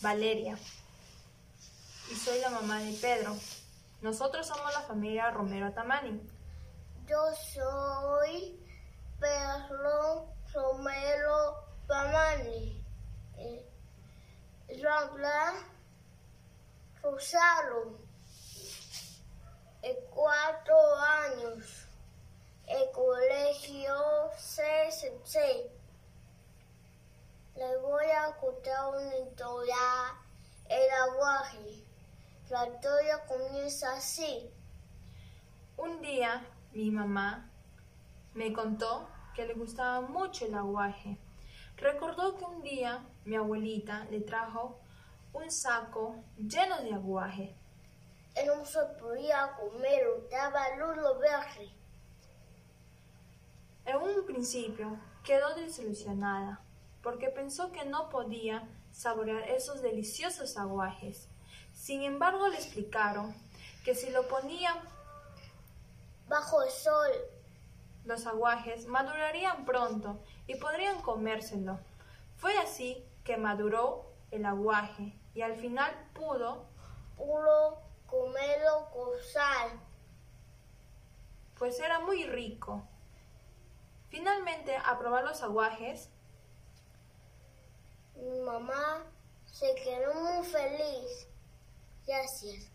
Valeria y soy la mamá de Pedro. Nosotros somos la familia Romero Tamani. Yo soy Pedro Romero Tamani. Eh, Rambla Rosario. Eh, cuatro años. El colegio CCC. Le voy a historia. El aguaje. La historia comienza así. Un día mi mamá me contó que le gustaba mucho el aguaje. Recordó que un día mi abuelita le trajo un saco lleno de aguaje. Él no se podía comer, daba luz verde. En un principio quedó desilusionada porque pensó que no podía saborear esos deliciosos aguajes. Sin embargo, le explicaron que si lo ponían bajo el sol, los aguajes madurarían pronto y podrían comérselo. Fue así que maduró el aguaje y al final pudo, pudo comerlo con sal. Pues era muy rico. Finalmente, a probar los aguajes, mamá se quedó muy feliz. Gracias.